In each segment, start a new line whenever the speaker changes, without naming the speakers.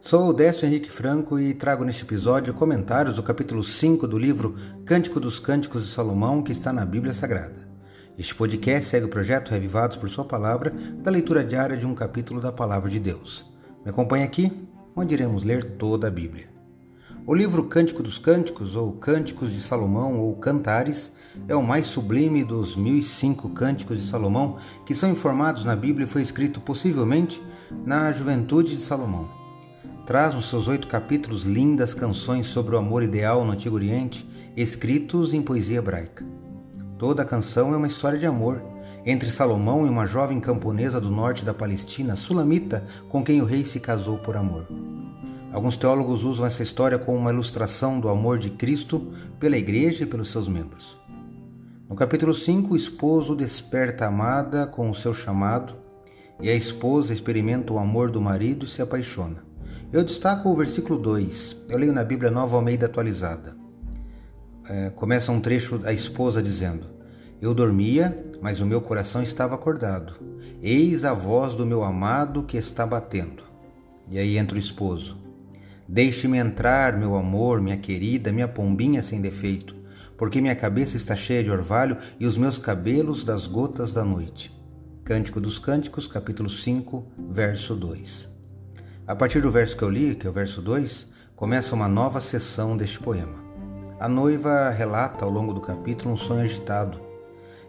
Sou o Décio Henrique Franco e trago neste episódio comentários do capítulo 5 do livro Cântico dos Cânticos de Salomão, que está na Bíblia Sagrada. Este podcast segue o projeto Revivados por Sua Palavra, da leitura diária de um capítulo da Palavra de Deus. Me acompanhe aqui, onde iremos ler toda a Bíblia. O livro Cântico dos Cânticos, ou Cânticos de Salomão, ou Cantares, é o mais sublime dos 1005 Cânticos de Salomão que são informados na Bíblia e foi escrito possivelmente na juventude de Salomão. Traz nos seus oito capítulos lindas canções sobre o amor ideal no Antigo Oriente, escritos em poesia hebraica. Toda a canção é uma história de amor entre Salomão e uma jovem camponesa do norte da Palestina, Sulamita, com quem o rei se casou por amor. Alguns teólogos usam essa história como uma ilustração do amor de Cristo pela igreja e pelos seus membros. No capítulo 5, o esposo desperta a amada com o seu chamado e a esposa experimenta o amor do marido e se apaixona. Eu destaco o versículo 2. Eu leio na Bíblia Nova Almeida atualizada. É, começa um trecho da esposa dizendo: Eu dormia, mas o meu coração estava acordado. Eis a voz do meu amado que está batendo. E aí entra o esposo. Deixe-me entrar, meu amor, minha querida, minha pombinha sem defeito, porque minha cabeça está cheia de orvalho e os meus cabelos das gotas da noite. Cântico dos Cânticos, capítulo 5, verso 2. A partir do verso que eu li, que é o verso 2, começa uma nova sessão deste poema. A noiva relata ao longo do capítulo um sonho agitado.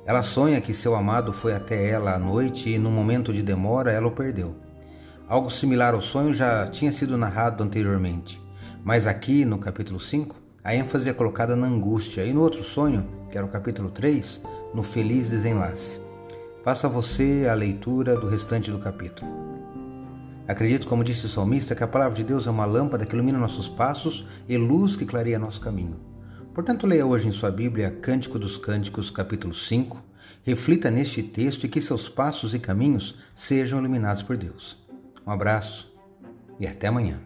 Ela sonha que seu amado foi até ela à noite e, num momento de demora, ela o perdeu. Algo similar ao sonho já tinha sido narrado anteriormente, mas aqui no capítulo 5, a ênfase é colocada na angústia e no outro sonho, que era o capítulo 3, no feliz desenlace. Faça você a leitura do restante do capítulo. Acredito, como disse o salmista, que a palavra de Deus é uma lâmpada que ilumina nossos passos e luz que clareia nosso caminho. Portanto, leia hoje em sua Bíblia Cântico dos Cânticos, capítulo 5, reflita neste texto e que seus passos e caminhos sejam iluminados por Deus. Um abraço e até amanhã.